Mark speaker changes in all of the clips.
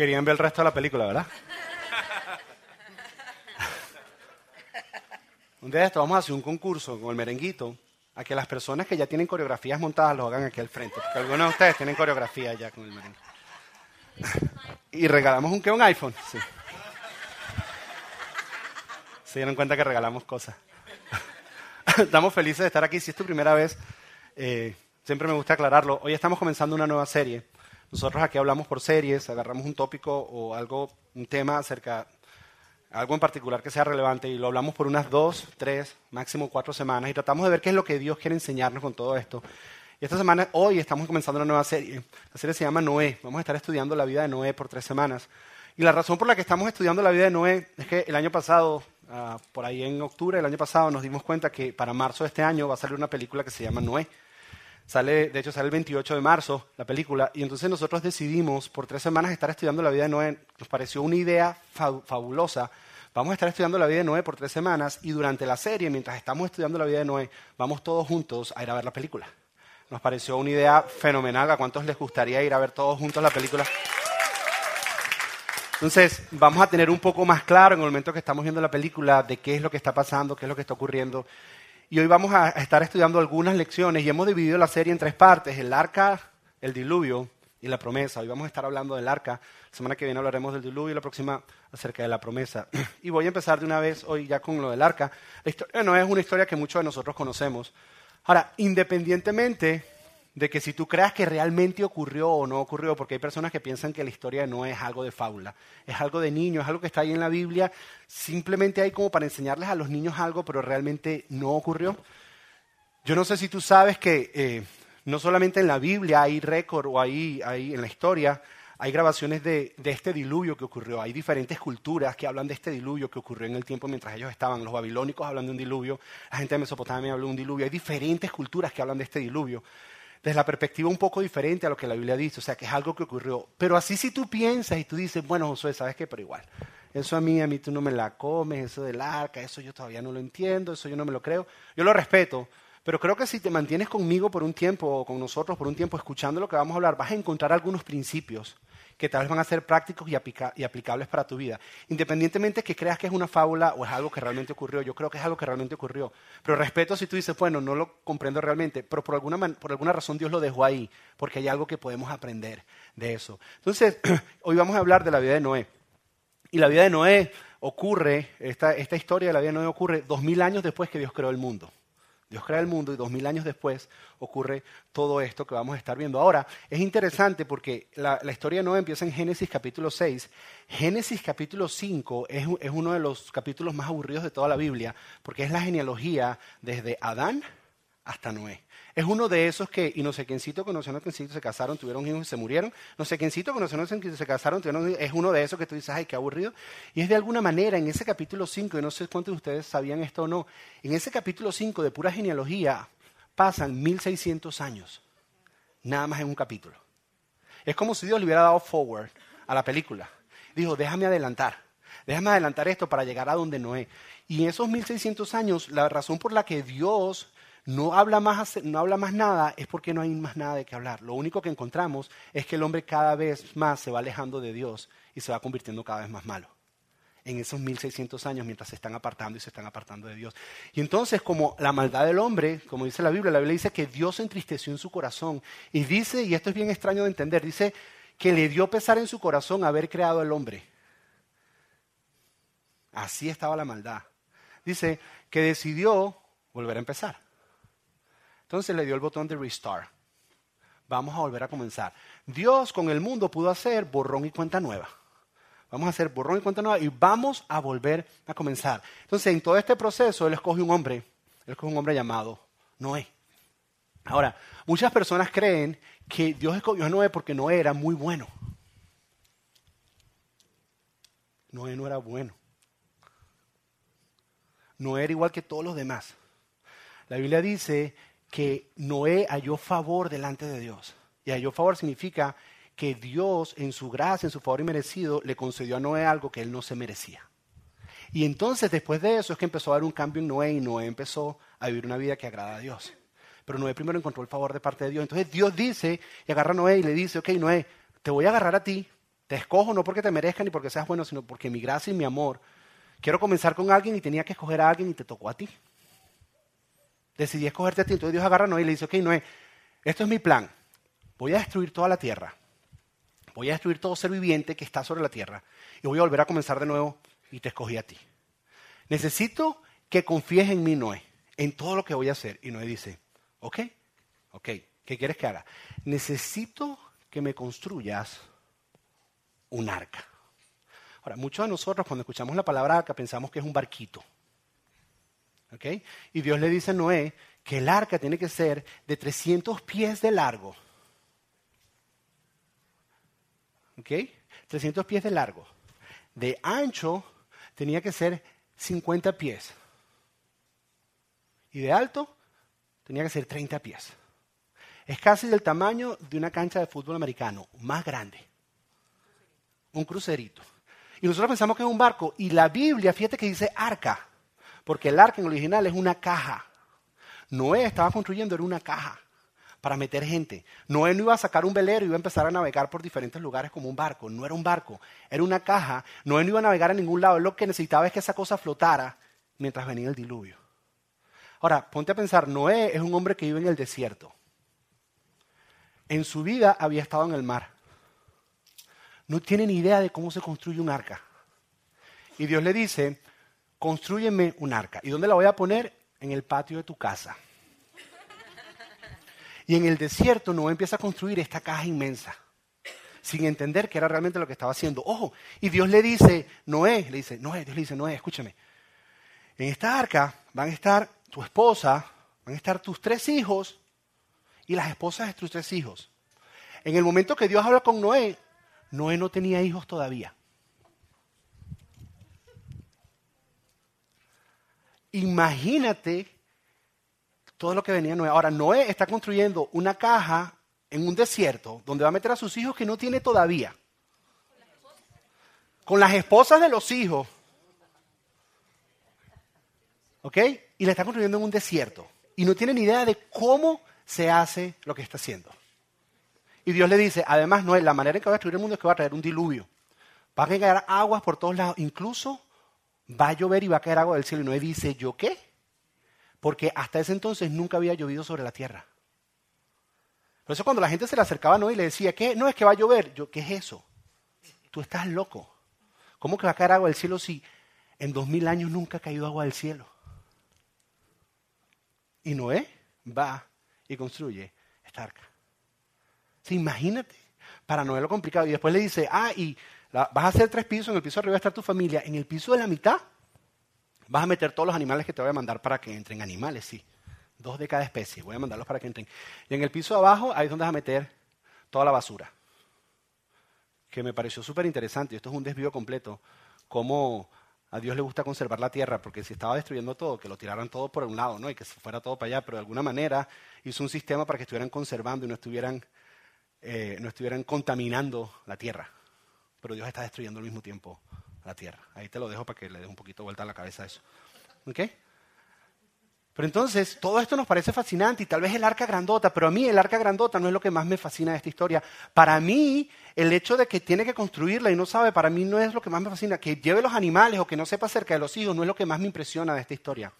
Speaker 1: Querían ver el resto de la película, ¿verdad? Un día de esto vamos a hacer un concurso con el merenguito a que las personas que ya tienen coreografías montadas lo hagan aquí al frente. Porque algunos de ustedes tienen coreografía ya con el merengue. Y regalamos un qué, un iPhone. Sí. Se dieron cuenta que regalamos cosas. Estamos felices de estar aquí. Si es tu primera vez, eh, siempre me gusta aclararlo. Hoy estamos comenzando una nueva serie. Nosotros aquí hablamos por series, agarramos un tópico o algo, un tema acerca, algo en particular que sea relevante y lo hablamos por unas dos, tres, máximo cuatro semanas y tratamos de ver qué es lo que Dios quiere enseñarnos con todo esto. Y esta semana, hoy estamos comenzando una nueva serie. La serie se llama Noé. Vamos a estar estudiando la vida de Noé por tres semanas. Y la razón por la que estamos estudiando la vida de Noé es que el año pasado Ah, por ahí en octubre del año pasado nos dimos cuenta que para marzo de este año va a salir una película que se llama Noé. Sale, de hecho, sale el 28 de marzo la película. Y entonces nosotros decidimos por tres semanas estar estudiando la vida de Noé. Nos pareció una idea fabulosa. Vamos a estar estudiando la vida de Noé por tres semanas y durante la serie, mientras estamos estudiando la vida de Noé, vamos todos juntos a ir a ver la película. Nos pareció una idea fenomenal. ¿A cuántos les gustaría ir a ver todos juntos la película? Entonces, vamos a tener un poco más claro en el momento que estamos viendo la película de qué es lo que está pasando, qué es lo que está ocurriendo. Y hoy vamos a estar estudiando algunas lecciones y hemos dividido la serie en tres partes, el arca, el diluvio y la promesa. Hoy vamos a estar hablando del arca, la semana que viene hablaremos del diluvio y la próxima acerca de la promesa. Y voy a empezar de una vez hoy ya con lo del arca. La historia no es una historia que muchos de nosotros conocemos. Ahora, independientemente de que si tú creas que realmente ocurrió o no ocurrió, porque hay personas que piensan que la historia no es algo de fábula, es algo de niño, es algo que está ahí en la Biblia, simplemente hay como para enseñarles a los niños algo, pero realmente no ocurrió. Yo no sé si tú sabes que eh, no solamente en la Biblia hay récord o hay, hay en la historia, hay grabaciones de, de, este diluvio que ocurrió. Hay diferentes culturas que hablan de este diluvio que ocurrió en el tiempo mientras ellos estaban. Los babilónicos hablan de un diluvio, la gente de Mesopotamia habla de un diluvio. Hay diferentes culturas que hablan de este diluvio desde la perspectiva un poco diferente a lo que la Biblia dice, o sea, que es algo que ocurrió. Pero así si tú piensas y tú dices, bueno, Josué, ¿sabes qué? Pero igual, eso a mí, a mí tú no me la comes, eso del arca, eso yo todavía no lo entiendo, eso yo no me lo creo. Yo lo respeto, pero creo que si te mantienes conmigo por un tiempo o con nosotros por un tiempo escuchando lo que vamos a hablar, vas a encontrar algunos principios que tal vez van a ser prácticos y, aplicables para tu vida. Independientemente que creas que es una fábula o es algo que realmente ocurrió, yo creo que es algo que realmente ocurrió. Pero respeto si tú dices, bueno, no lo comprendo realmente, pero por alguna, por alguna razón Dios lo dejó ahí, porque hay algo que podemos aprender de eso. Entonces, hoy vamos a hablar de la vida de Noé. Y la vida de Noé ocurre, esta, esta historia de la vida de Noé ocurre dos mil años después que Dios creó el mundo. Dios crea el mundo y dos mil años después ocurre todo esto que vamos a estar viendo. Ahora, es interesante porque la, historia de Noé empieza en Génesis capítulo 6. Génesis capítulo 5 es, es uno de los capítulos más aburridos de toda la Biblia porque es la genealogía desde Adán hasta Noé. Es uno de esos que, y no sé quiéncito conoció, no quiéncito se casaron, tuvieron hijos y se murieron. No sé quiéncito conoció, no sé se casaron, tuvieron Es uno de esos que tú dices, ay, qué aburrido. Y es de alguna manera, en ese capítulo 5, y no sé cuántos de ustedes sabían esto o no, en ese capítulo 5 de pura genealogía pasan 1600 años. Nada más en un capítulo. Es como si Dios le hubiera dado forward a la película. Dijo, déjame adelantar. Déjame adelantar esto para llegar a donde Noé. Y en esos 1600 años, la razón por la que Dios no habla, más, no habla más nada, es porque no hay más nada de qué hablar. Lo único que encontramos es que el hombre cada vez más se va alejando de Dios y se va convirtiendo cada vez más malo. En esos 1600 años, mientras se están apartando y se están apartando de Dios. Y entonces, como la maldad del hombre, como dice la Biblia, la Biblia dice que Dios entristeció en su corazón. Y dice, y esto es bien extraño de entender, dice que le dio pesar en su corazón haber creado al hombre. Así estaba la maldad. Dice que decidió volver a empezar. Entonces le dio el botón de restart. Vamos a volver a comenzar. Dios con el mundo pudo hacer borrón y cuenta nueva. Vamos a hacer borrón y cuenta nueva y vamos a volver a comenzar. Entonces, en todo este proceso, Él escoge un hombre. Él escoge un hombre llamado Noé. Ahora, muchas personas creen que Dios escogió a Noé porque Noé era muy bueno. Noé no era bueno. Noé era igual que todos los demás. La Biblia dice que Noé halló favor delante de Dios. Y halló favor significa que Dios, en su gracia, en su favor inmerecido, le concedió a Noé algo que él no se merecía. Y entonces, después de eso, es que empezó a haber un cambio en Noé y Noé empezó a vivir una vida que agrada a Dios. Pero Noé primero encontró el favor de parte de Dios. Entonces Dios dice, y agarra a Noé y le dice, ok, Noé, te voy a agarrar a ti, Te escojo no porque te merezca ni porque seas bueno, sino porque mi gracia y mi amor. Quiero comenzar con alguien y tenía que escoger a alguien y te tocó a ti. Decidí escogerte a ti. Entonces Dios agarra a Noé y le dice, ok, Noé, esto es mi plan. Voy a destruir toda la tierra. Voy a destruir todo ser viviente que está sobre la tierra. Y voy a volver a comenzar de nuevo y te escogí a ti. Necesito que confíes en mí, Noé, en todo lo que voy a hacer. Y Noé dice, ok, ok, ¿qué quieres que haga? Necesito que me construyas un arca. Ahora, muchos de nosotros cuando escuchamos la palabra arca pensamos que es un barquito. Y Dios le dice a Noé que el arca tiene que ser de 300 pies de largo. ¿Ok? 300 pies de largo. De ancho tenía que ser 50 pies. Y de alto tenía que ser 30 pies. Es casi del tamaño de una cancha de fútbol americano, más grande un crucerito. Y nosotros pensamos que es un barco. Y la Biblia, fíjate que dice arca, porque el arca en el original es una caja. Noé estaba construyendo, era una caja para meter gente. Noé no iba a sacar un velero y iba a empezar a navegar por diferentes lugares como un barco. No era un barco, era una caja. Noé no iba a navegar a ningún lado. lo que necesitaba es que esa cosa flotara mientras venía el diluvio. Ahora, ponte a pensar, Noé es un hombre que vive en el desierto. En su vida había estado en el mar no tiene ni idea de cómo se construye un arca. Y Dios le dice, construyeme un arca. ¿Y dónde la voy a poner? En el patio de tu casa. Y en el desierto Noé empieza a construir esta caja inmensa, sin entender qué era realmente lo que estaba haciendo. Ojo, y Dios le dice, Noé, le dice, Noé, Dios le dice, Noé, escúchame, en esta arca van a estar tu esposa, van a estar tus tres hijos y las esposas de tus tres hijos. En el momento que Dios habla con Noé, Noé no tenía hijos todavía. Imagínate todo lo que venía Noé. Ahora, Noé está construyendo una caja en un desierto donde va a meter a sus hijos que no tiene todavía. Con las esposas de los hijos. ¿Ok? Y la está construyendo en un desierto. Y no tiene ni idea de cómo se hace lo que está haciendo. Y Dios le dice, además, no es la manera en que va a destruir el mundo es que va a traer un diluvio. Va a caer aguas por todos lados. Incluso va a llover y va a caer agua del cielo. Y Noé dice, ¿yo qué? Porque hasta ese entonces nunca había llovido sobre la tierra. Por eso cuando la gente se le acercaba a Noé y le decía, ¿qué? No es que va a llover. Yo, ¿qué es eso? Tú estás loco. ¿Cómo que va a caer agua del cielo si en dos mil años nunca ha caído agua del cielo? Y Noé va y construye esta arca imagínate, para Noé lo complicado. Y después le dice, ah, y vas a hacer tres pisos, en el piso de arriba va tu familia, en el piso de la mitad vas a meter todos los animales que te voy a mandar para que entren. Animales, sí. Dos de cada especie, voy a mandarlos para que entren. Y en el piso de abajo, ahí es donde vas a meter toda la basura. Que me pareció súper interesante, y esto es un desvío completo, cómo a Dios le gusta conservar la tierra, porque si estaba destruyendo todo, que lo tiraran todo por un lado, ¿no? Y que se fuera todo para allá, pero de alguna manera hizo un sistema para que estuvieran conservando y no estuvieran eh, no estuvieran contaminando la tierra. Pero Dios está destruyendo al mismo tiempo la tierra. Ahí te lo dejo para que le des un poquito vuelta a la cabeza a eso. ¿Ok? Pero entonces, todo esto nos parece fascinante y tal vez el arca grandota, pero a mí el arca grandota no es lo que más me fascina de esta historia. Para mí, el hecho de que tiene que construirla y no sabe, para mí no es lo que más me fascina. Que lleve los animales o que no sepa acerca de los hijos no es lo que más me impresiona de esta historia.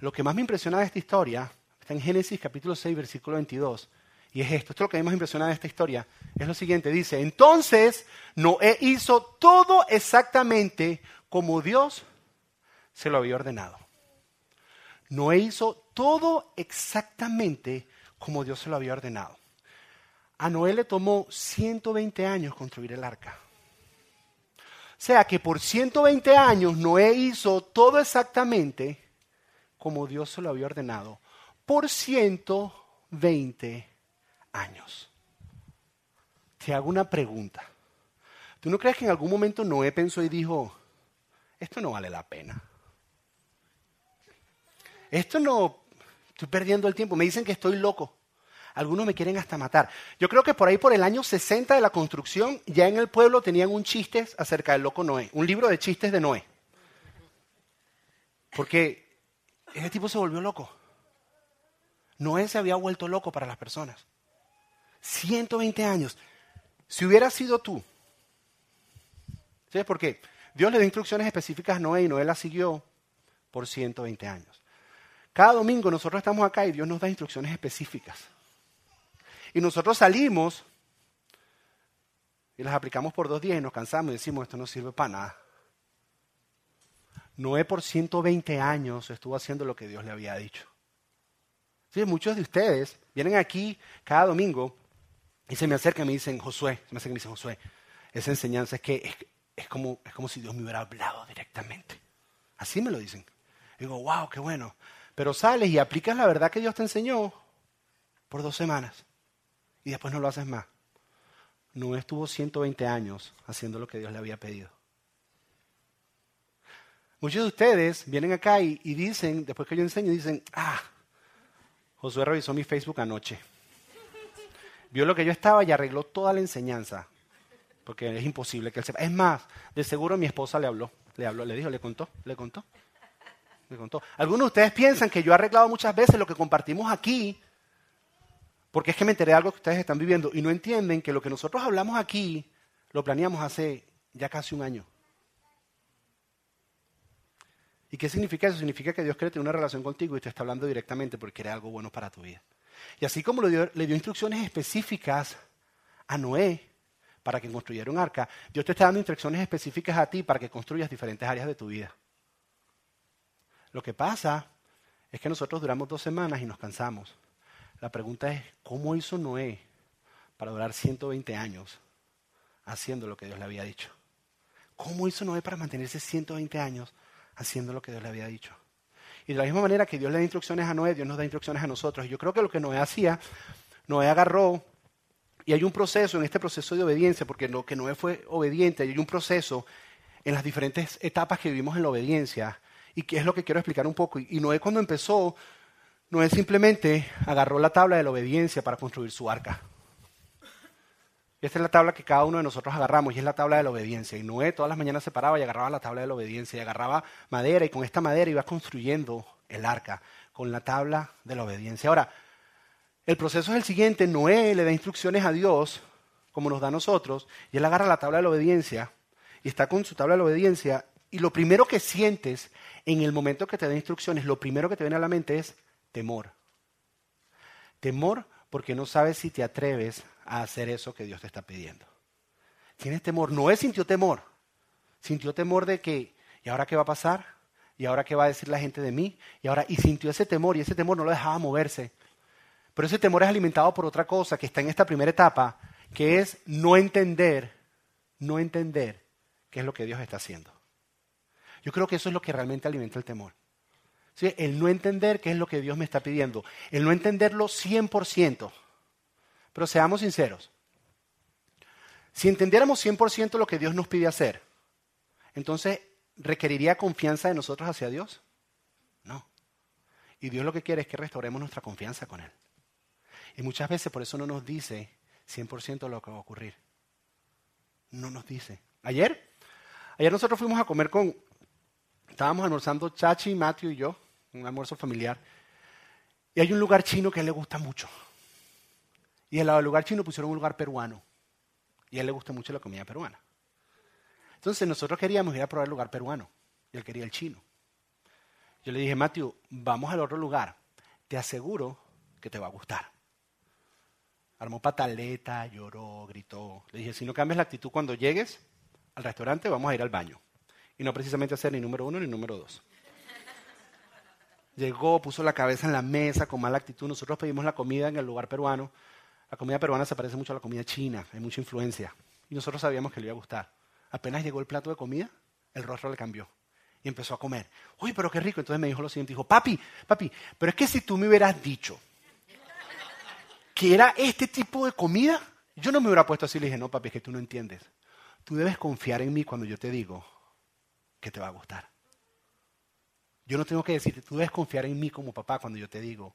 Speaker 1: Lo que más me impresiona de esta historia está en Génesis capítulo 6, versículo 22. Y es esto, esto es lo que más impresiona de esta historia. Es lo siguiente, dice, entonces Noé hizo todo exactamente como Dios se lo había ordenado. Noé hizo todo exactamente como Dios se lo había ordenado. A Noé le tomó 120 años construir el arca. O sea que por 120 años Noé hizo todo exactamente como Dios se lo había ordenado. Por 120 años. Te hago una pregunta. ¿Tú no crees que en algún momento Noé pensó y dijo, esto no vale la pena? Esto no, estoy perdiendo el tiempo, me dicen que estoy loco. Algunos me quieren hasta matar. Yo creo que por ahí, por el año 60 de la construcción, ya en el pueblo tenían un chiste acerca del loco Noé, un libro de chistes de Noé. Porque ese tipo se volvió loco. Noé se había vuelto loco para las personas. 120 años. Si hubiera sido tú, ¿Sabes por qué? Dios le dio instrucciones específicas a Noé y Noé las siguió por 120 años. Cada domingo nosotros estamos acá y Dios nos da instrucciones específicas. Y nosotros salimos y las aplicamos por dos días y nos cansamos y decimos, esto no sirve para nada. Noé por 120 años estuvo haciendo lo que Dios le había dicho. Sí, muchos de ustedes vienen aquí cada domingo y se me acercan y me dicen, Josué, se me acercan y me dicen, Josué, esa enseñanza es que es, como, es como si Dios me hubiera hablado directamente. Así me lo dicen. digo, wow, qué bueno. Pero sales y aplicas la verdad que Dios te enseñó por dos semanas y después no lo haces más. No estuvo 120 años haciendo lo que Dios le había pedido. Muchos de ustedes vienen acá y, dicen, después que yo enseño, dicen, ah, Josué revisó mi Facebook anoche. Vio lo que yo estaba y arregló toda la enseñanza. Porque es imposible que él sepa. Es más, de seguro mi esposa le habló. Le habló, le dijo, le contó, le contó me contó. Algunos de ustedes piensan que yo he arreglado muchas veces lo que compartimos aquí, porque es que me enteré de algo que ustedes están viviendo y no entienden que lo que nosotros hablamos aquí lo planeamos hace ya casi un año. ¿Y qué significa eso? Significa que Dios quiere tener una relación contigo y te está hablando directamente porque quiere algo bueno para tu vida. Y así como le dio, instrucciones específicas a Noé para que construyera un arca, Dios te está dando instrucciones específicas a ti para que construyas diferentes áreas de tu vida. Lo que pasa es que nosotros duramos dos semanas y nos cansamos. La pregunta es, ¿cómo hizo Noé para durar 120 años haciendo lo que Dios le había dicho? ¿Cómo hizo Noé para mantenerse 120 años haciendo lo que Dios le había dicho? Y de la misma manera que Dios le da instrucciones a Noé, Dios nos da instrucciones a nosotros. Y yo creo que lo que Noé hacía, Noé agarró, y hay un proceso en este proceso de obediencia, porque lo que Noé fue obediente, hay un proceso en las diferentes etapas que vivimos en la obediencia, y qué es lo que quiero explicar un poco. Y Noé cuando empezó, Noé simplemente agarró la tabla de la obediencia para construir su arca. Esta es la tabla que cada uno de nosotros agarramos y es la tabla de la obediencia. Y Noé todas las mañanas se paraba y agarraba la tabla de la obediencia y agarraba madera y con esta madera iba construyendo el arca con la tabla de la obediencia. Ahora, el proceso es el siguiente. Noé le da instrucciones a Dios, como nos da a nosotros, y él agarra la tabla de la obediencia y está con su tabla de la obediencia y lo primero que sientes en el momento que te da instrucciones, lo primero que te viene a la mente es temor. Temor porque no sabes si te atreves a hacer eso que Dios te está pidiendo. Tienes temor. Noé sintió temor. Sintió temor de que, ¿y ahora qué va a pasar? ¿Y ahora qué va a decir la gente de mí? Y ahora, y sintió ese temor y ese temor no lo dejaba moverse. Pero ese temor es alimentado por otra cosa que está en esta primera etapa, que es no entender, no entender qué es lo que Dios está haciendo. Yo creo que eso es lo que realmente alimenta el temor. El no entender qué es lo que Dios me está pidiendo. El no entenderlo 100%. Pero seamos sinceros. Si entendiéramos 100% lo que Dios nos pide hacer, entonces ¿requeriría confianza de nosotros hacia Dios? No. Y Dios lo que quiere es que restauremos nuestra confianza con Él. Y muchas veces por eso no nos dice 100% lo que va a ocurrir. No nos dice. Ayer, ayer nosotros fuimos a comer con, Estábamos almorzando Chachi, Matthew y yo, un almuerzo familiar. Y hay un lugar chino que a le gusta mucho. Y al lado del lugar chino pusieron un lugar peruano. Y a él le gusta mucho la comida peruana. Entonces nosotros queríamos ir a probar el lugar peruano. Y él quería el chino. Yo le dije, Matthew, vamos al otro lugar. Te aseguro que te va a gustar. Armó pataleta, lloró, gritó. Le dije, si no cambias la actitud cuando llegues al restaurante, vamos a ir al baño y no precisamente hacer ni número uno ni número dos. Llegó, puso la cabeza en la mesa con mala actitud. Nosotros pedimos la comida en el lugar peruano. La comida peruana se parece mucho a la comida china, hay mucha influencia. Y nosotros sabíamos que le iba a gustar. Apenas llegó el plato de comida, el rostro le cambió. Y empezó a comer. Uy, pero qué rico. Entonces me dijo lo siguiente, dijo, papi, papi, pero es que si tú me hubieras dicho que era este tipo de comida, yo no me hubiera puesto así. Le dije, no, papi, es que tú no entiendes. Tú debes confiar en mí cuando yo te digo que te va a gustar. Yo no tengo que decirte, tú debes confiar en mí como papá cuando yo te digo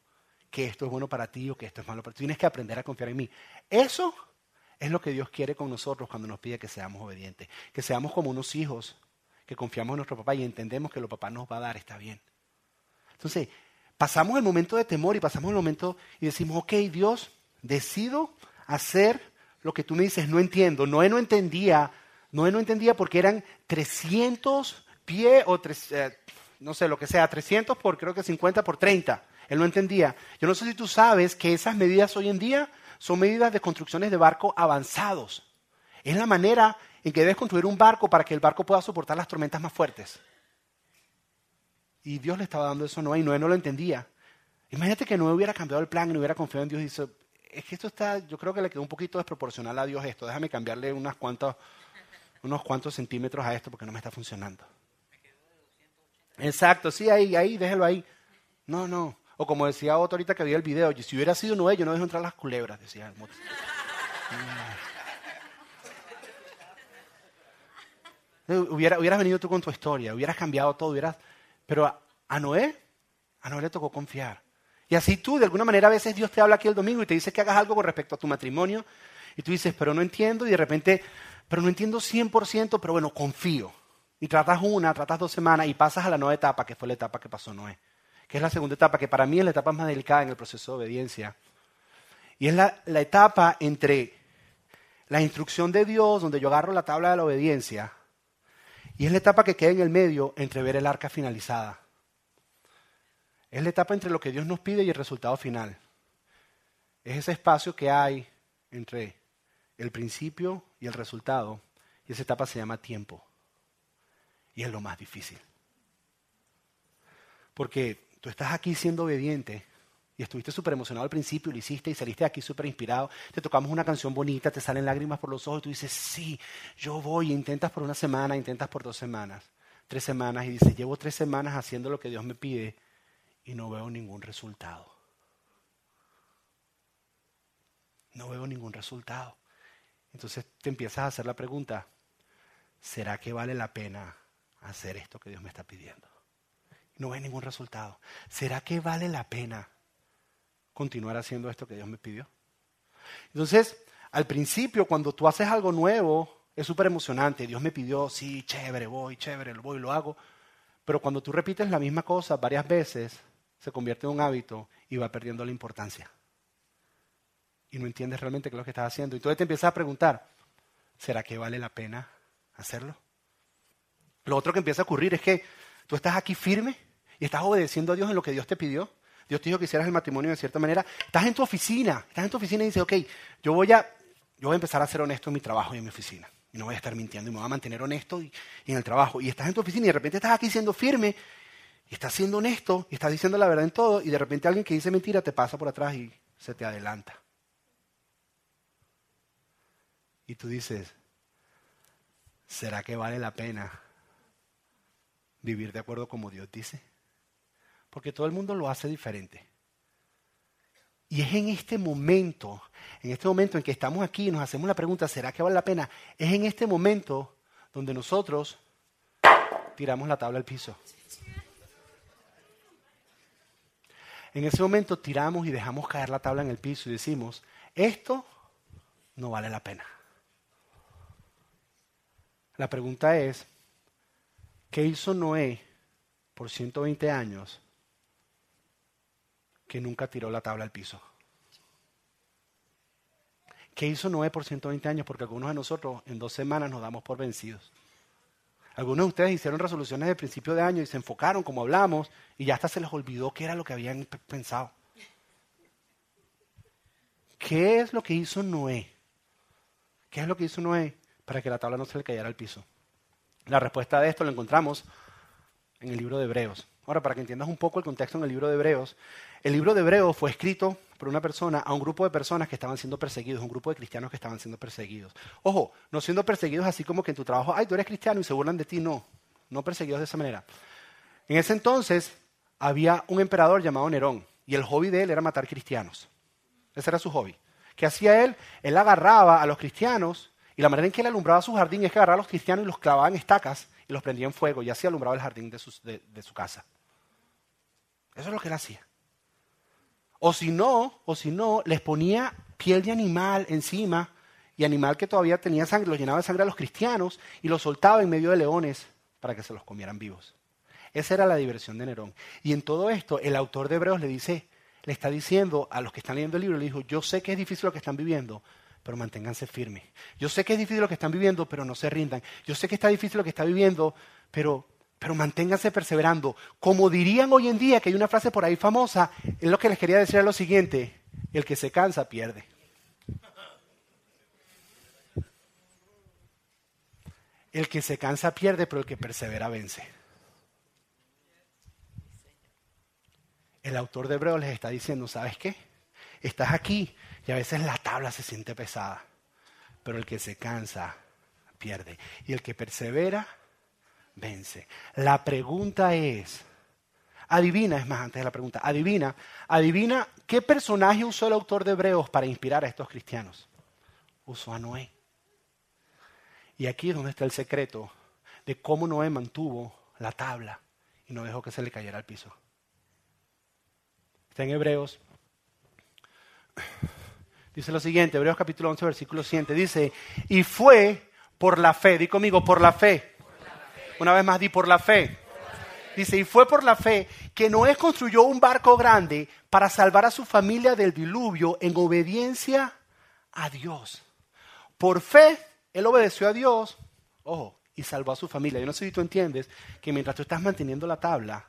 Speaker 1: que esto es bueno para ti o que esto es malo para ti. Tienes que aprender a confiar en mí. Eso es lo que Dios quiere con nosotros cuando nos pide que seamos obedientes, que seamos como unos hijos, que confiamos en nuestro papá y entendemos que lo papá nos va a dar está bien. Entonces, pasamos el momento de temor y pasamos el momento y decimos, ok, Dios, decido hacer lo que tú me dices, no entiendo. Noé no entendía Noé no entendía porque eran 300 pies o tres, eh, no sé, lo que sea, 300 por creo que 50 por 30. Él no entendía. Yo no sé si tú sabes que esas medidas hoy en día son medidas de construcciones de barco avanzados. Es la manera en que debes construir un barco para que el barco pueda soportar las tormentas más fuertes. Y Dios le estaba dando eso a Noé y Noé no lo entendía. Imagínate que Noé hubiera cambiado el plan y no hubiera confiado en Dios y dice, es que esto está, yo creo que le quedó un poquito desproporcional a Dios esto, déjame cambiarle unas cuantas, unos cuantos centímetros a esto porque no me está funcionando. Exacto, sí, ahí, ahí, déjelo ahí. No, no. O como decía otro ahorita que había el video, si hubiera sido Noé, yo no dejo entrar las culebras, decía. Hubiera, hubieras venido tú con tu historia, hubieras cambiado todo, hubieras... Pero a, Noé, a Noé le tocó confiar. Y así tú, de alguna manera, a veces Dios te habla aquí el domingo y te dice que hagas algo con respecto a tu matrimonio. Y tú dices, pero no entiendo. Y de repente, pero no entiendo 100%, pero bueno, confío. Y tratas una, tratas dos semanas y pasas a la nueva etapa, que fue la etapa que pasó Noé. Que es la segunda etapa, que para mí es la etapa más delicada en el proceso de obediencia. Y es la, la etapa entre la instrucción de Dios, donde yo agarro la tabla de la obediencia, y es la etapa que queda en el medio entre ver el arca finalizada. Es la etapa entre lo que Dios nos pide y el resultado final. Es ese espacio que hay entre el principio y el resultado. Y esa etapa se llama tiempo. Y es lo más difícil. Porque tú estás aquí siendo obediente y estuviste súper emocionado al principio, lo hiciste y saliste aquí súper inspirado, te tocamos una canción bonita, te salen lágrimas por los ojos y tú dices, sí, yo voy, intentas por una semana, intentas por dos semanas, tres semanas y dices, llevo tres semanas haciendo lo que Dios me pide y no veo ningún resultado. No veo ningún resultado. Entonces te empiezas a hacer la pregunta, ¿será que vale la pena hacer esto que Dios me está pidiendo? No ve ningún resultado. ¿Será que vale la pena continuar haciendo esto que Dios me pidió. Entonces, al principio, cuando tú haces algo nuevo, es súper emocionante. Dios me pidió, sí, chévere, voy, chévere, lo voy, lo hago. Pero cuando tú repites la misma cosa varias veces, se convierte en un hábito y va perdiendo la importancia. Y no entiendes realmente qué es lo que estás haciendo. Y entonces te empiezas a preguntar, ¿será que vale la pena hacerlo? Lo otro que empieza a ocurrir es que tú estás aquí firme y estás obedeciendo a Dios en lo que Dios te pidió. Dios te dijo que hicieras el matrimonio de cierta manera. Estás en tu oficina, estás en tu oficina y dices, ok, yo voy a, yo voy a empezar a ser honesto en mi trabajo y en mi oficina. Y no voy a estar mintiendo y me voy a mantener honesto y, en el trabajo. Y estás en tu oficina y de repente estás aquí siendo firme y estás siendo honesto y estás diciendo la verdad en todo y de repente alguien que dice mentira te pasa por atrás y se te adelanta. Y tú dices, ¿será que vale la pena vivir de acuerdo como Dios dice? porque todo el mundo lo hace diferente. Y es en este momento, en este momento en que estamos aquí y nos hacemos la pregunta, ¿será que vale la pena? Es en este momento donde nosotros tiramos la tabla al piso. En ese momento tiramos y dejamos caer la tabla en el piso y decimos, esto no vale la pena. La pregunta es, ¿qué hizo Noé por 120 años que nunca tiró la tabla al piso. ¿Qué hizo Noé por 120 años? Porque algunos de nosotros en dos semanas nos damos por vencidos. Algunos de ustedes hicieron resoluciones de principio de año y se enfocaron, como hablamos, y ya hasta se les olvidó qué era lo que habían pensado. ¿Qué es lo que hizo Noé? ¿Qué es lo que hizo Noé para que la tabla no se le cayera al piso? La respuesta de esto la encontramos en el libro de Hebreos. Ahora, para que entiendas un poco el contexto en el libro de Hebreos, el libro de Hebreos fue escrito por una persona a un grupo de personas que estaban siendo perseguidos, un grupo de cristianos que estaban siendo perseguidos. Ojo, no siendo perseguidos así como que en tu trabajo, ay, tú eres cristiano y se burlan de ti, no, no perseguidos de esa manera. En ese entonces había un emperador llamado Nerón y el hobby de él era matar cristianos. Ese era su hobby. ¿Qué hacía él? Él agarraba a los cristianos y la manera en que él alumbraba su jardín es que agarraba a los cristianos y los clavaba en estacas y los prendía en fuego y así alumbraba el jardín de, su casa. Eso es lo que él hacía. O si no, o si no, les ponía piel de animal encima y animal que todavía tenía sangre, los llenaba de sangre a los cristianos y los soltaba en medio de leones para que se los comieran vivos. Esa era la diversión de Nerón. Y en todo esto, el autor de Hebreos le dice, le está diciendo a los que están leyendo el libro, le dijo, yo sé que es difícil lo que están viviendo, pero manténganse firmes. Yo sé que es difícil lo que están viviendo, pero no se rindan. Yo sé que está difícil lo que está viviendo, pero, pero manténganse perseverando. Como dirían hoy en día, que hay una frase por ahí famosa, es lo que les quería decir a lo siguiente, el que se cansa pierde. El que se cansa pierde, pero el que persevera vence. El autor de Hebreos les está diciendo, ¿sabes qué? Estás aquí a veces la tabla se siente pesada, pero el que se cansa pierde y el que persevera vence. La pregunta es, adivina, es más antes de la pregunta, adivina, adivina qué personaje usó el autor de Hebreos para inspirar a estos cristianos. Usó a Noé. Y aquí es donde está el secreto de cómo Noé mantuvo la tabla y no dejó que se le cayera al piso. Está en Hebreos. Dice lo siguiente, Hebreos capítulo 11, versículo 7. Dice, y fue por la fe, di conmigo, por la fe. Una vez más di por la fe. Dice, y fue por la fe que Noé construyó un barco grande para salvar a su familia del diluvio en obediencia a Dios. Por fe, él obedeció a Dios, ojo, y salvó a su familia. Yo no sé si tú entiendes que mientras tú estás manteniendo la tabla,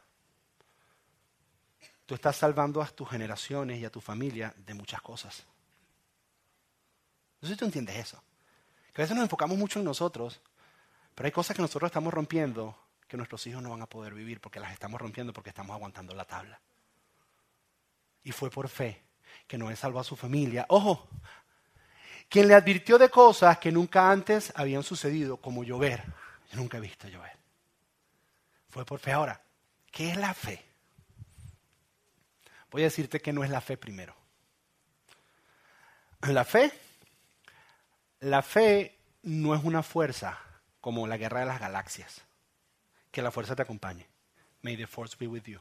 Speaker 1: tú estás salvando a tus generaciones y a tu familia de muchas cosas. No sé si tú entiendes eso. Que a veces nos enfocamos mucho en nosotros, pero hay cosas que nosotros estamos rompiendo que nuestros hijos no van a poder vivir porque las estamos rompiendo porque estamos aguantando la tabla. Y fue por fe que Noé salvó a su familia. Ojo, quien le advirtió de cosas que nunca antes habían sucedido, como llover. Yo nunca he visto llover. Fue por fe. Ahora, ¿qué es la fe? Voy a decirte que no es la fe primero. La fe, la fe no es una fuerza como la guerra de las galaxias. Que la fuerza te acompañe. May the force be with you.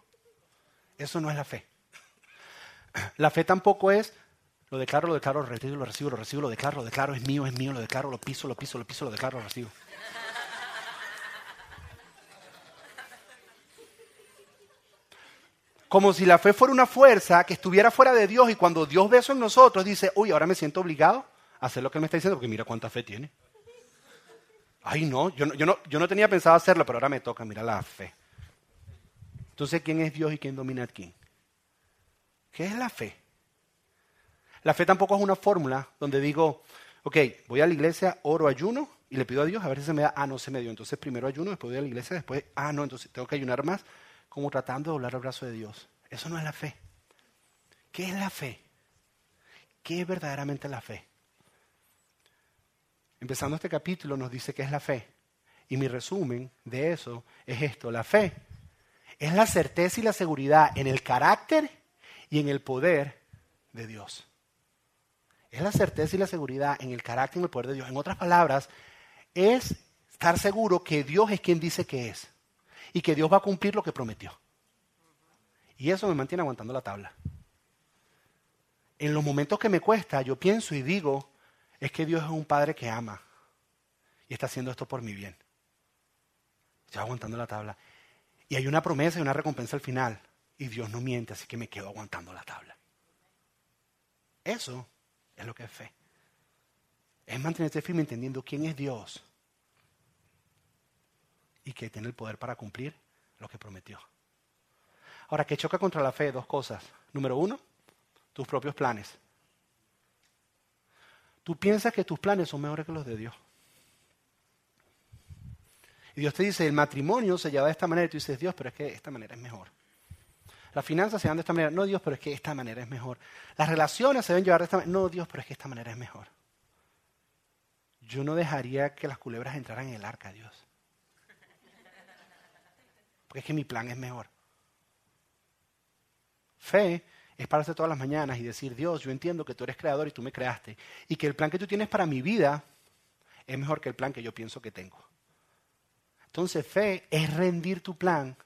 Speaker 1: Eso no es la fe. La fe tampoco es lo declaro, lo declaro, lo recibo, lo recibo, lo recibo, lo declaro, lo declaro, es mío, es mío, lo declaro, lo piso, lo piso, lo piso, lo declaro, lo recibo. Como si la fe fuera una fuerza que estuviera fuera de Dios y cuando Dios ve eso en nosotros dice, uy, ahora me siento obligado hacer lo que me está diciendo porque mira cuánta fe tiene. Ay, no yo, no, yo no, yo no tenía pensado hacerlo, pero ahora me toca, mira la fe. Entonces, ¿quién es Dios y quién domina a quién? ¿Qué es la fe? La fe tampoco es una fórmula donde digo, ok, voy a la iglesia, oro, ayuno y le pido a Dios a ver si se me da, ah, no se me dio. Entonces primero ayuno, después voy a la iglesia, después, ah, no, entonces tengo que ayunar más como tratando de doblar el brazo de Dios. Eso no es la fe. ¿Qué es la fe? ¿Qué es verdaderamente la fe? Empezando este capítulo nos dice qué es la fe. Y mi resumen de eso es esto. La fe es la certeza y la seguridad en el carácter y en el poder de Dios. Es la certeza y la seguridad en el carácter y en el poder de Dios. En otras palabras, es estar seguro que Dios es quien dice que es y que Dios va a cumplir lo que prometió. Y eso me mantiene aguantando la tabla. En los momentos que me cuesta, yo pienso y digo, es que Dios es un Padre que ama y está haciendo esto por mi bien. Estoy aguantando la tabla. Y hay una promesa y una recompensa al final. Y Dios no miente, así que me quedo aguantando la tabla. Eso es lo que es fe. Es mantenerse firme entendiendo quién es Dios y que tiene el poder para cumplir lo que prometió. Ahora, ¿qué choca contra la fe? Dos cosas. Número uno, tus propios planes. Tú piensas que tus planes son mejores que los de Dios. Y Dios te dice, el matrimonio se lleva de esta manera y tú dices, Dios, pero es que esta manera es mejor. Las finanzas se dan de esta manera, no Dios, pero es que esta manera es mejor. Las relaciones se deben llevar de esta manera, no Dios, pero es que esta manera es mejor. Yo no dejaría que las culebras entraran en el arca, Dios. Porque es que mi plan es mejor. Fe es pararse todas las mañanas y decir, Dios, yo entiendo que tú eres creador y tú me creaste. Y que el plan que tú tienes para mi vida es mejor que el plan que yo pienso que tengo. Entonces, fe es rendir tu plan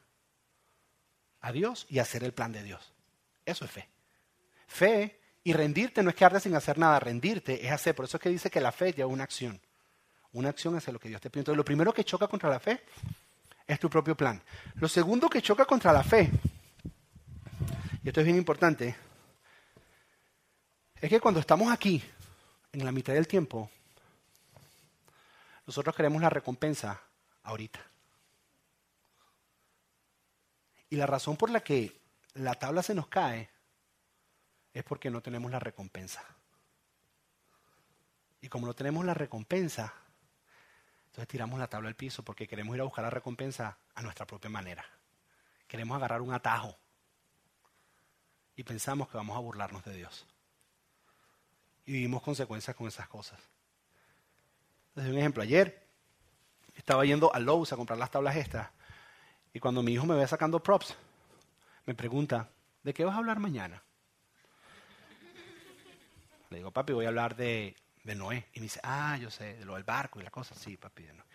Speaker 1: a Dios y hacer el plan de Dios. Eso es fe. Fe y rendirte no es quedarte sin hacer nada, rendirte es hacer. Por eso es que dice que la fe lleva una acción. Una acción hacia lo que Dios te pide. Entonces, lo primero que choca contra la fe es tu propio plan. Lo segundo que choca contra la fe, y esto es bien importante, es que cuando estamos aquí, en la mitad del tiempo, nosotros queremos la recompensa ahorita. Y la razón por la que la tabla se nos cae es porque no tenemos la recompensa. Y como no tenemos la recompensa, entonces tiramos la tabla al piso porque queremos ir a buscar la recompensa a nuestra propia manera. Queremos agarrar un atajo y pensamos que vamos a burlarnos de Dios. Y vivimos consecuencias con esas cosas. Desde un ejemplo, ayer estaba yendo a Lowe's a comprar las tablas estas y cuando mi hijo me ve sacando props, me pregunta, ¿de qué vas a hablar mañana? Le digo, papi, voy a hablar de, Noé. Y me dice, ah, yo sé, de lo del barco y la cosa. Sí, papi, de Noé.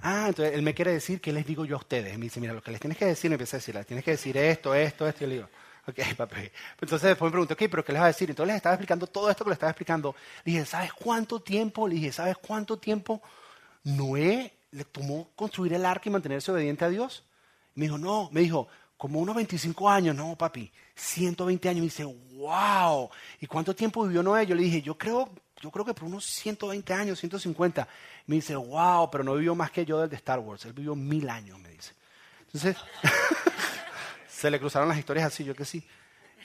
Speaker 1: Ah, entonces él me quiere decir, ¿qué les digo yo a ustedes? Y me dice, mira, lo que les tienes que decir, me empieza a decir, les tienes que decir esto, esto, esto. Y yo le digo, ok, papi. Entonces después me pregunto, ok, pero ¿qué les va a decir? Entonces les estaba explicando todo esto que le estaba explicando. Le dije, ¿sabes cuánto tiempo? Le dije, ¿sabes cuánto tiempo Noé le tomó construir el arca y mantenerse obediente a Dios? me dijo, no, me dijo, como unos 25 años, no, papi, 120 años. Me dice, wow. ¿Y cuánto tiempo vivió Noé? Yo le dije, yo creo, yo creo que por unos 120 años, 150. Me dice, wow, pero no vivió más que yo del de Star Wars. Él vivió mil años, me dice. Entonces, se le cruzaron las historias así, yo que sí.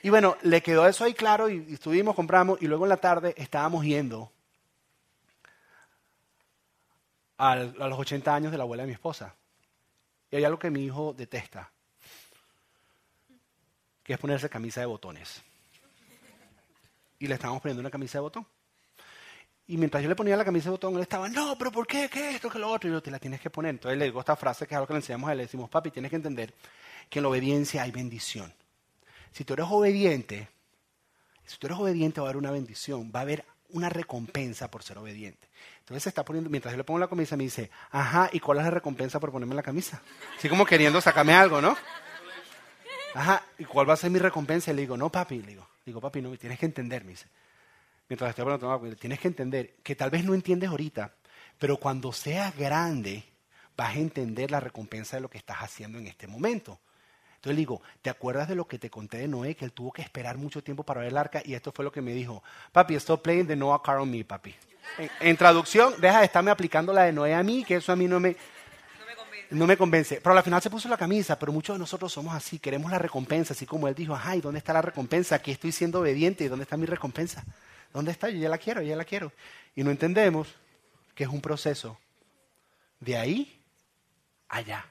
Speaker 1: Y bueno, le quedó eso ahí claro y, estuvimos, compramos y luego en la tarde estábamos yendo a los 80 años de la abuela de mi esposa. Y hay algo que mi hijo detesta que es ponerse camisa de botones. Y le estábamos poniendo una camisa de botón. Y mientras yo le ponía la camisa de botón, él estaba, no, pero ¿por qué? ¿Qué esto? ¿Qué lo otro? Y yo, te la tienes que poner. Entonces le digo esta frase que es algo que le enseñamos a él. Le decimos, papi, tienes que entender que en la obediencia hay bendición. Si tú eres obediente, si tú eres obediente va a haber una bendición, va a haber una recompensa por ser obediente. Entonces se está poniendo, mientras yo le pongo la camisa, me dice, ajá, ¿y cuál es la recompensa por ponerme la camisa? Así como queriendo sacarme algo, ¿no? Ajá, ¿y cuál va a ser mi recompensa? Y le digo, no, papi. Le digo, digo, papi, no, tienes que entender, me dice. Mientras estoy hablando, tienes que entender que tal vez no entiendes ahorita, pero cuando seas grande vas a entender la recompensa de lo que estás haciendo en este momento. Entonces le digo, ¿te acuerdas de lo que te conté de Noé? Que él tuvo que esperar mucho tiempo para ver el arca y esto fue lo que me dijo. Papi, stop playing the Noah car on me, papi. En, traducción, deja de estarme aplicando la de Noé a mí, que eso a mí no me no me convence. Pero al final se puso la camisa, pero muchos de nosotros somos así, queremos la recompensa, así como él dijo, ay, ¿dónde está la recompensa? Aquí estoy siendo obediente, ¿y dónde está mi recompensa? ¿Dónde está? Yo ya la quiero, ya la quiero. Y no entendemos que es un proceso de ahí allá.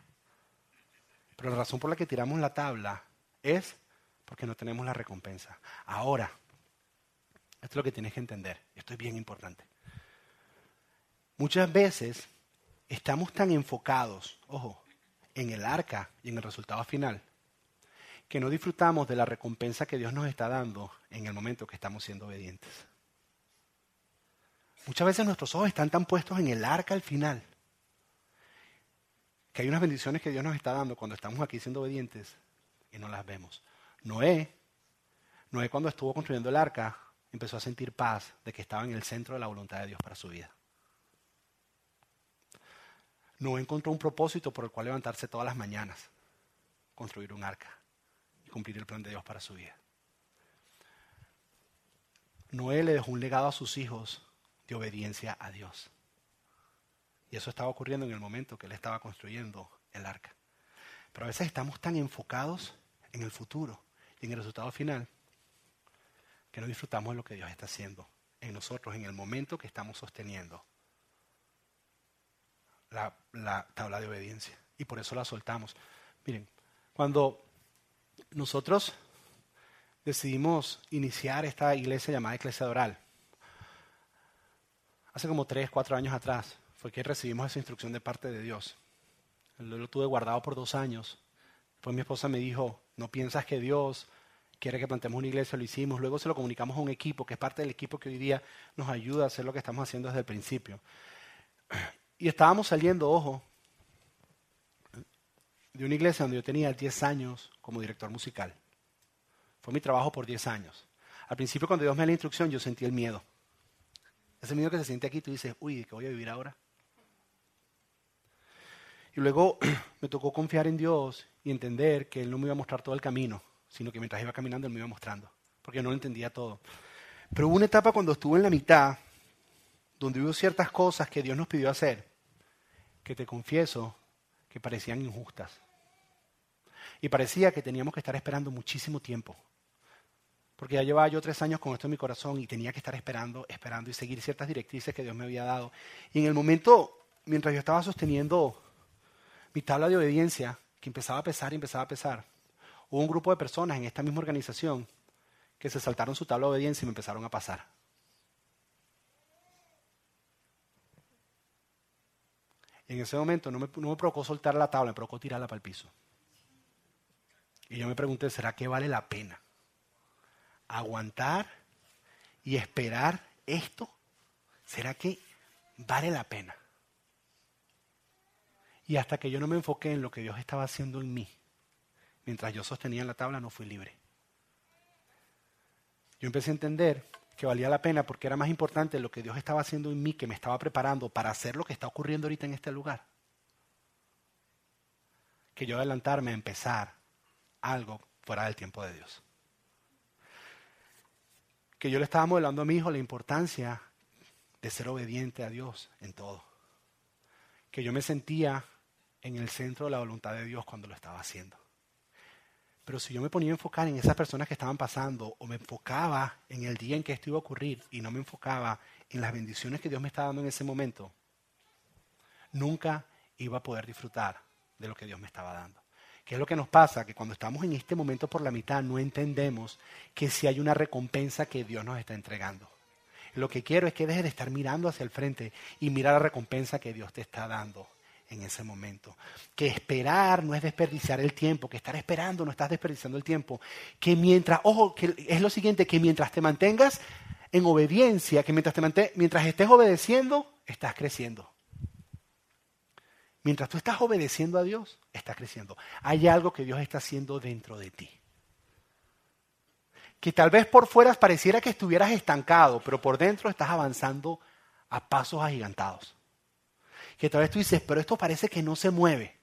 Speaker 1: Pero la razón por la que tiramos la tabla es porque no tenemos la recompensa. Ahora, esto es lo que tienes que entender, esto es bien importante. Muchas veces estamos tan enfocados, ojo, en el arca y en el resultado final, que no disfrutamos de la recompensa que Dios nos está dando en el momento que estamos siendo obedientes. Muchas veces nuestros ojos están tan puestos en el arca al final, que hay unas bendiciones que Dios nos está dando cuando estamos aquí siendo obedientes y no las vemos. Noé, Noé cuando estuvo construyendo el arca, empezó a sentir paz de que estaba en el centro de la voluntad de Dios para su vida no encontró un propósito por el cual levantarse todas las mañanas, construir un arca cumplir el plan de Dios para su vida. Noé le dejó un legado a sus hijos de obediencia a Dios. Y eso estaba ocurriendo en el momento que él estaba construyendo el arca. Pero a veces estamos tan enfocados en el futuro y en el resultado final que no disfrutamos de lo que Dios está haciendo en nosotros, en el momento que estamos sosteniendo la, tabla de obediencia. Y por eso la soltamos. Miren, cuando nosotros decidimos iniciar esta iglesia llamada Iglesia Oral, hace como tres, cuatro años atrás, fue que recibimos esa instrucción de parte de Dios. Lo, tuve guardado por dos años. Después mi esposa me dijo, no piensas que Dios quiere que plantemos una iglesia, lo hicimos. Luego se lo comunicamos a un equipo, que es parte del equipo que hoy día nos ayuda a hacer lo que estamos haciendo desde el principio. Y estábamos saliendo, ojo, de una iglesia donde yo tenía 10 años como director musical. Fue mi trabajo por 10 años. Al principio cuando Dios me dio la instrucción yo sentí el miedo. Ese miedo que se siente aquí, tú dices, uy, ¿de qué voy a vivir ahora? Y luego me tocó confiar en Dios y entender que Él no me iba a mostrar todo el camino, sino que mientras iba caminando Él me iba mostrando, porque yo no lo entendía todo. Pero hubo una etapa cuando estuve en la mitad donde hubo ciertas cosas que Dios nos pidió hacer, que te confieso que parecían injustas. Y parecía que teníamos que estar esperando muchísimo tiempo. Porque ya llevaba yo tres años con esto en mi corazón y tenía que estar esperando, esperando y seguir ciertas directrices que Dios me había dado. Y en el momento, mientras yo estaba sosteniendo mi tabla de obediencia, que empezaba a pesar y empezaba a pesar, hubo un grupo de personas en esta misma organización que se saltaron su tabla de obediencia y me empezaron a pasar. en ese momento no me, no me provocó soltar la tabla, me provocó tirarla para el piso. Y yo me pregunté, ¿será que vale la pena aguantar y esperar esto? ¿Será que vale la pena? Y hasta que yo no me enfoqué en lo que Dios estaba haciendo en mí, mientras yo sostenía la tabla, no fui libre. Yo empecé a entender que valía la pena porque era más importante lo que Dios estaba haciendo en mí, que me estaba preparando para hacer lo que está ocurriendo ahorita en este lugar. Que yo adelantarme a empezar algo fuera del tiempo de Dios. Que yo le estaba modelando a mi hijo la importancia de ser obediente a Dios en todo. Que yo me sentía en el centro de la voluntad de Dios cuando lo estaba haciendo. Pero si yo me ponía a enfocar en esas personas que estaban pasando o me enfocaba en el día en que esto iba a ocurrir y no me enfocaba en las bendiciones que Dios me estaba dando en ese momento, nunca iba a poder disfrutar de lo que Dios me estaba dando. ¿Qué es lo que nos pasa? Que cuando estamos en este momento por la mitad no entendemos que si hay una recompensa que Dios nos está entregando. Lo que quiero es que dejes de estar mirando hacia el frente y mirar la recompensa que Dios te está dando en ese momento. Que esperar no es desperdiciar el tiempo, que estar esperando no estás desperdiciando el tiempo. Que mientras, ojo, que es lo siguiente, que mientras te mantengas en obediencia, que mientras, te mientras estés obedeciendo, estás creciendo. Mientras tú estás obedeciendo a Dios, estás creciendo. Hay algo que Dios está haciendo dentro de ti. Que tal vez por fuera pareciera que estuvieras estancado, pero por dentro estás avanzando a pasos agigantados que tal vez tú dices, pero esto parece que no se mueve.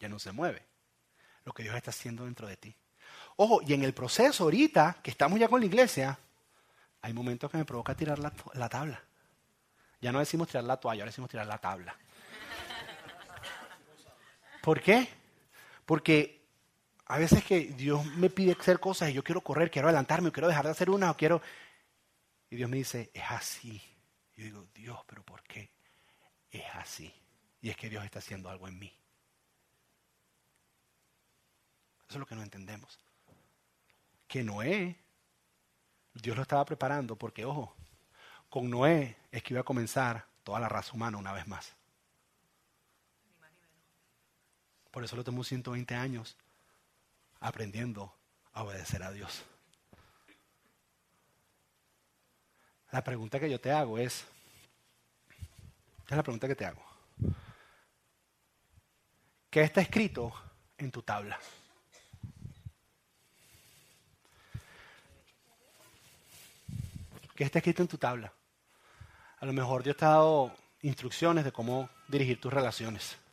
Speaker 1: Ya no se mueve. Lo que Dios está haciendo dentro de ti. Ojo, y en el proceso ahorita, que estamos ya con la iglesia, hay momentos que me provoca tirar la, la tabla. Ya no decimos tirar la toalla, ahora decimos tirar la tabla. ¿Por qué? Porque a veces que Dios me pide hacer cosas y yo quiero correr, quiero adelantarme, quiero dejar de hacer una, o quiero... Y Dios me dice, es así. Yo digo, Dios, pero ¿por qué? es así. Y es que Dios está haciendo algo en mí. Eso es lo que no entendemos. Que Noé, Dios lo estaba preparando porque, ojo, con Noé es que iba a comenzar toda la raza humana una vez más. Por eso lo tenemos 120 años aprendiendo a obedecer a Dios. La pregunta que yo te hago es, es la pregunta que te hago. ¿Qué está escrito en tu tabla? ¿Qué está escrito en tu tabla? A lo mejor Dios te ha dado instrucciones de cómo dirigir tus relaciones.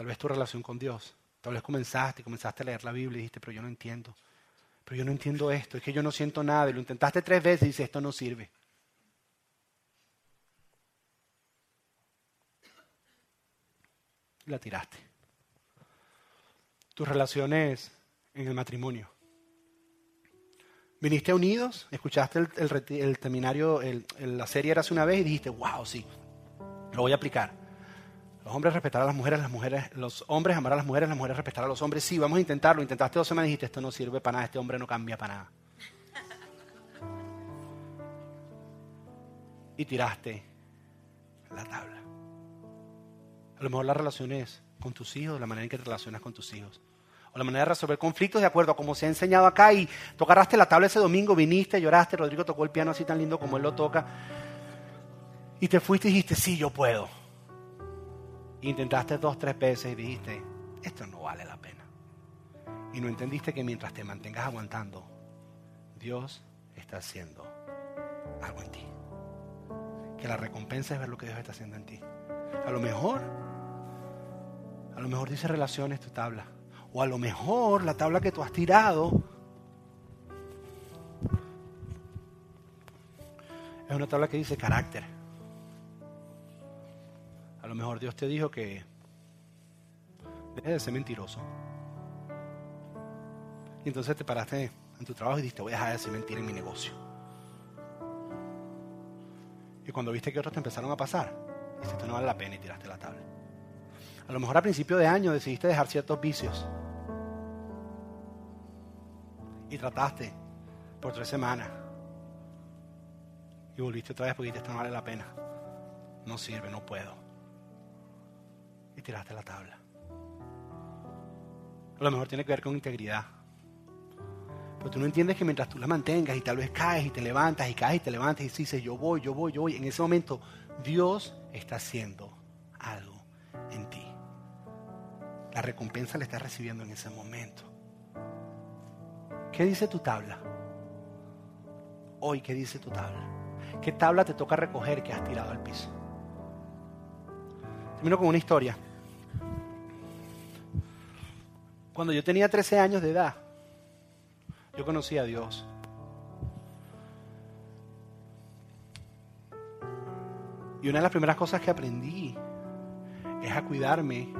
Speaker 1: Tal vez tu relación con Dios. Tal vez comenzaste, comenzaste a leer la Biblia y dijiste, pero yo no entiendo. Pero yo no entiendo esto, es que yo no siento nada. Y lo intentaste tres veces y dices, esto no sirve. la tiraste. Tus relaciones en el matrimonio. Viniste a Unidos, escuchaste el, el, seminario, la serie era hace una vez y dijiste, wow, sí, lo voy a aplicar. Los hombres respetar a las mujeres, las mujeres, los hombres amar a las mujeres, las mujeres respetar a los hombres. Sí, vamos a intentarlo. Intentaste dos semanas y dijiste, esto no sirve para nada, este hombre no cambia para nada. Y tiraste la tabla. A lo mejor las relaciones con tus hijos, la manera en que te relacionas con tus hijos. O la manera de resolver conflictos de acuerdo a como se ha enseñado acá. Y tú la tabla ese domingo, viniste, lloraste, Rodrigo tocó el piano así tan lindo como él lo toca. Y te fuiste y dijiste, sí, yo puedo. Intentaste dos, tres veces y dijiste, esto no vale la pena. Y no entendiste que mientras te mantengas aguantando, Dios está haciendo algo en ti. Que la recompensa es ver lo que Dios está haciendo en ti. A lo mejor a lo mejor dice relaciones tu tabla. O a lo mejor la tabla que tú has tirado Es una tabla que dice carácter. Lo mejor Dios te dijo que deje de ser mentiroso. Y entonces te paraste en tu trabajo y dijiste, voy a dejar de decir mentira en mi negocio. Y cuando viste que otros te empezaron a pasar, dijiste, no vale la pena y tiraste la tabla. A lo mejor a principio de año decidiste dejar ciertos vicios. Y trataste por tres semanas. Y volviste otra vez porque dijiste, esto no vale la pena. No sirve, no puedo. Y tiraste la tabla. A lo mejor tiene que ver con integridad. Pero tú no entiendes que mientras tú la mantengas y tal vez caes y te levantas y caes y te levantas y dices, yo voy, yo voy, yo voy, en ese momento Dios está haciendo algo en ti. La recompensa la estás recibiendo en ese momento. ¿Qué dice tu tabla? Hoy, ¿qué dice tu tabla? ¿Qué tabla te toca recoger que has tirado al piso? Termino con una historia. Cuando yo tenía 13 años de edad, yo conocí a Dios. Y una de las primeras cosas que aprendí es a cuidarme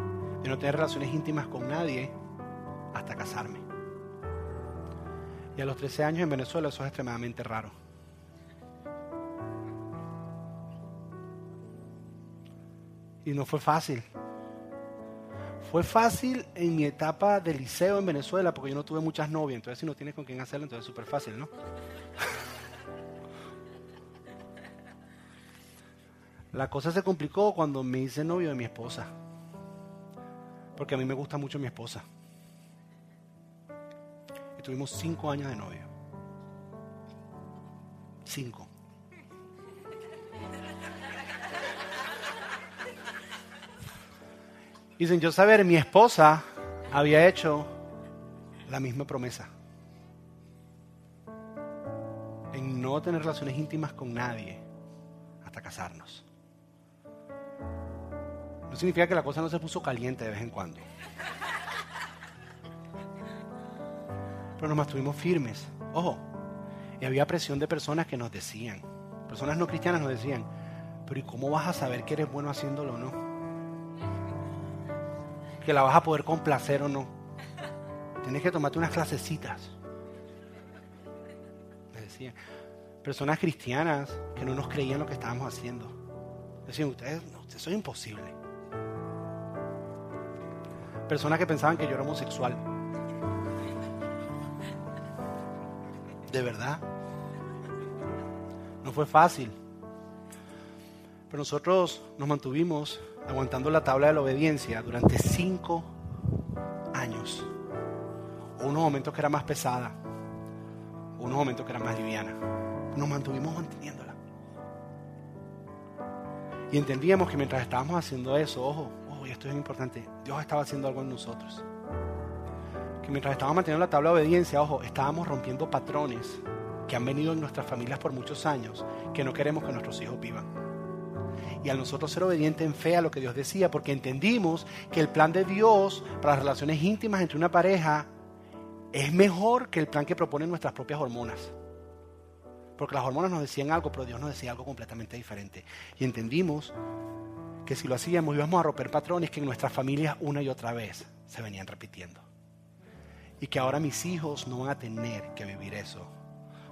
Speaker 1: de no tener relaciones íntimas con nadie hasta casarme. Y a los 13 años en Venezuela eso es extremadamente raro. Y no fue fácil. Fue fácil en mi etapa de liceo en Venezuela porque yo no tuve muchas novias. Entonces si no tienes con quién hacerlo, entonces es súper fácil, ¿no? La cosa se complicó cuando me hice novio de mi esposa. Porque a mí me gusta mucho mi esposa. Y tuvimos cinco años de novio. Cinco. Sin yo saber, mi esposa había hecho la misma promesa. En no tener relaciones íntimas con nadie hasta casarnos. No significa que la cosa no se puso caliente de vez en cuando. Pero nos mantuvimos firmes. Ojo, y había presión de personas que nos decían, personas no cristianas nos decían, pero ¿y cómo vas a saber que eres bueno haciéndolo o no? Que la vas a poder complacer o no. Tienes que tomarte unas clasecitas. Me decían. Personas cristianas que no nos creían lo que estábamos haciendo. Decían, ustedes, ustedes son imposible. Personas que pensaban que yo era homosexual. De verdad. No fue fácil. Pero nosotros nos mantuvimos aguantando la tabla de la obediencia durante cinco años. unos momentos que era más pesada, unos momentos que era más liviana. Nos mantuvimos manteniéndola. Y entendíamos que mientras estábamos haciendo eso, ojo, esto es importante, Dios estaba haciendo algo en nosotros. Que mientras estábamos manteniendo la tabla de obediencia, ojo, estábamos rompiendo patrones que han venido en nuestras familias por muchos años, que no queremos que nuestros hijos vivan y a nosotros ser obedientes en fe a lo que Dios decía, porque entendimos que el plan de Dios para las relaciones íntimas entre una pareja es mejor que el plan que proponen nuestras propias hormonas. Porque las hormonas nos decían algo, pero Dios nos decía algo completamente diferente. Y entendimos que si lo hacíamos íbamos a romper patrones que en nuestras familias una y otra vez se venían repitiendo. Y que ahora mis hijos no van a tener que vivir eso,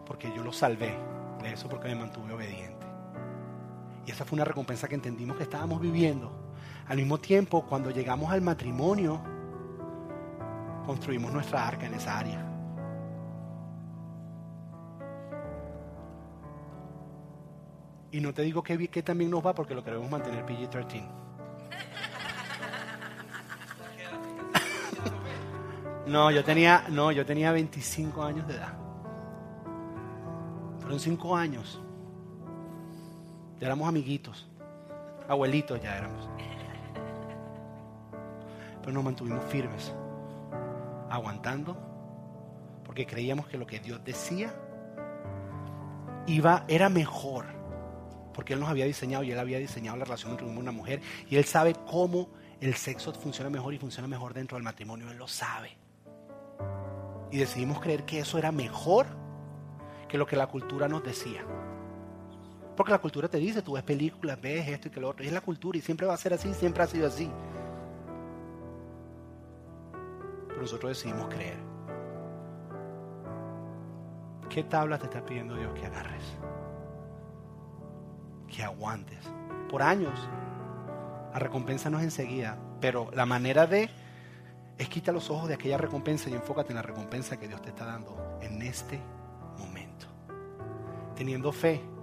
Speaker 1: porque yo los salvé de eso porque me mantuve obediente. Y esa fue una recompensa que entendimos que estábamos viviendo. Al mismo tiempo, cuando llegamos al matrimonio, construimos nuestra arca en esa área. Y no te digo que, también nos va porque lo queremos mantener PG-13. no, yo tenía, no, yo tenía 25 años de edad. Fueron 5 años ya éramos amiguitos, abuelitos ya éramos. Pero nos mantuvimos firmes, aguantando, porque creíamos que lo que Dios decía iba, era mejor, porque Él nos había diseñado y Él había diseñado la relación entre un hombre y una mujer, y Él sabe cómo el sexo funciona mejor y funciona mejor dentro del matrimonio, Él lo sabe. Y decidimos creer que eso era mejor que lo que la cultura nos decía Porque la cultura te dice, tú ves películas, ves esto y que lo otro. Y es la cultura y siempre va a ser así, siempre ha sido así. Pero nosotros decidimos creer. ¿Qué tabla te está pidiendo Dios que agarres? Que aguantes. Por años. La recompensa no es enseguida, pero la manera de es quita los ojos de aquella recompensa y enfócate en la recompensa que Dios te está dando en este momento. Teniendo fe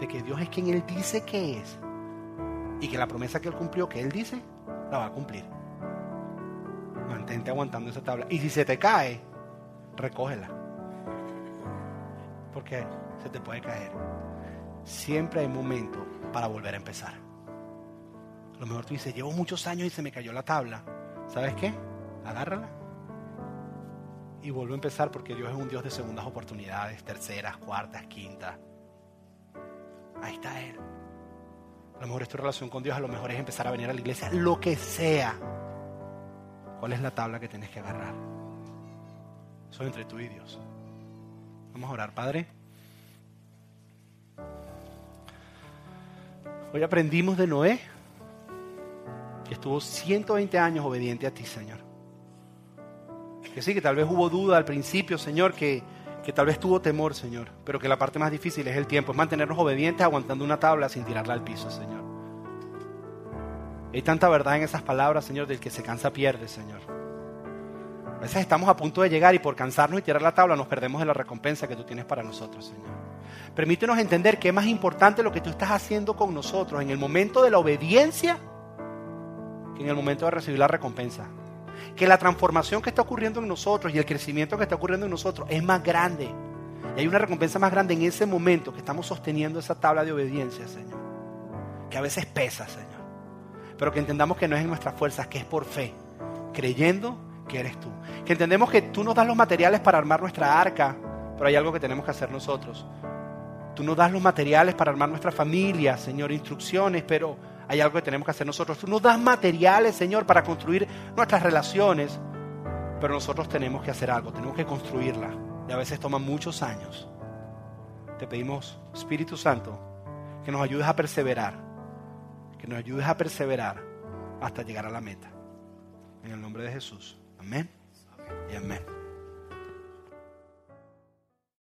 Speaker 1: de que Dios es quien Él dice que es y que la promesa que Él cumplió, que Él dice, la va a cumplir. Mantente aguantando esa tabla. Y si se te cae, recógela. Porque se te puede caer. Siempre hay momento para volver a empezar. A lo mejor tú dices, llevo muchos años y se me cayó la tabla. ¿Sabes qué? agárrala y vuelve a empezar porque Dios es un Dios de segundas oportunidades, terceras, cuartas, quintas. Ahí está Él. A lo mejor es tu relación con Dios, a lo mejor es empezar a venir a la iglesia, lo que sea. ¿Cuál es la tabla que tienes que agarrar? Eso es entre tú y Dios. Vamos a orar, Padre. Hoy aprendimos de Noé, que estuvo 120 años obediente a ti, Señor que sí, que tal vez hubo duda al principio, Señor, que, que tal vez tuvo temor, Señor, pero que la parte más difícil es el tiempo, es mantenernos obedientes aguantando una tabla sin tirarla al piso, Señor. Hay tanta verdad en esas palabras, Señor, del que se cansa pierde, Señor. A veces estamos a punto de llegar y por cansarnos y tirar la tabla nos perdemos de la recompensa que tú tienes para nosotros, Señor. Permítenos entender que es más importante lo que tú estás haciendo con nosotros en el momento de la obediencia que en el momento de recibir la recompensa que la transformación que está ocurriendo en nosotros y el crecimiento que está ocurriendo en nosotros es más grande. Y hay una recompensa más grande en ese momento que estamos sosteniendo esa tabla de obediencia, Señor. Que a veces pesa, Señor. Pero que entendamos que no es en nuestras fuerzas, que es por fe, creyendo que eres tú. Que entendemos que tú nos das los materiales para armar nuestra arca, pero hay algo que tenemos que hacer nosotros. Tú nos das los materiales para armar nuestra familia, Señor, instrucciones, pero hay algo que tenemos que hacer nosotros. Tú nos das materiales, Señor, para construir nuestras relaciones, pero nosotros tenemos que hacer algo, tenemos que construirla. Y a veces toma muchos años. Te pedimos, Espíritu Santo, que nos ayudes a perseverar, que nos ayudes a perseverar hasta llegar a la meta. En el nombre de Jesús. Amén y amén.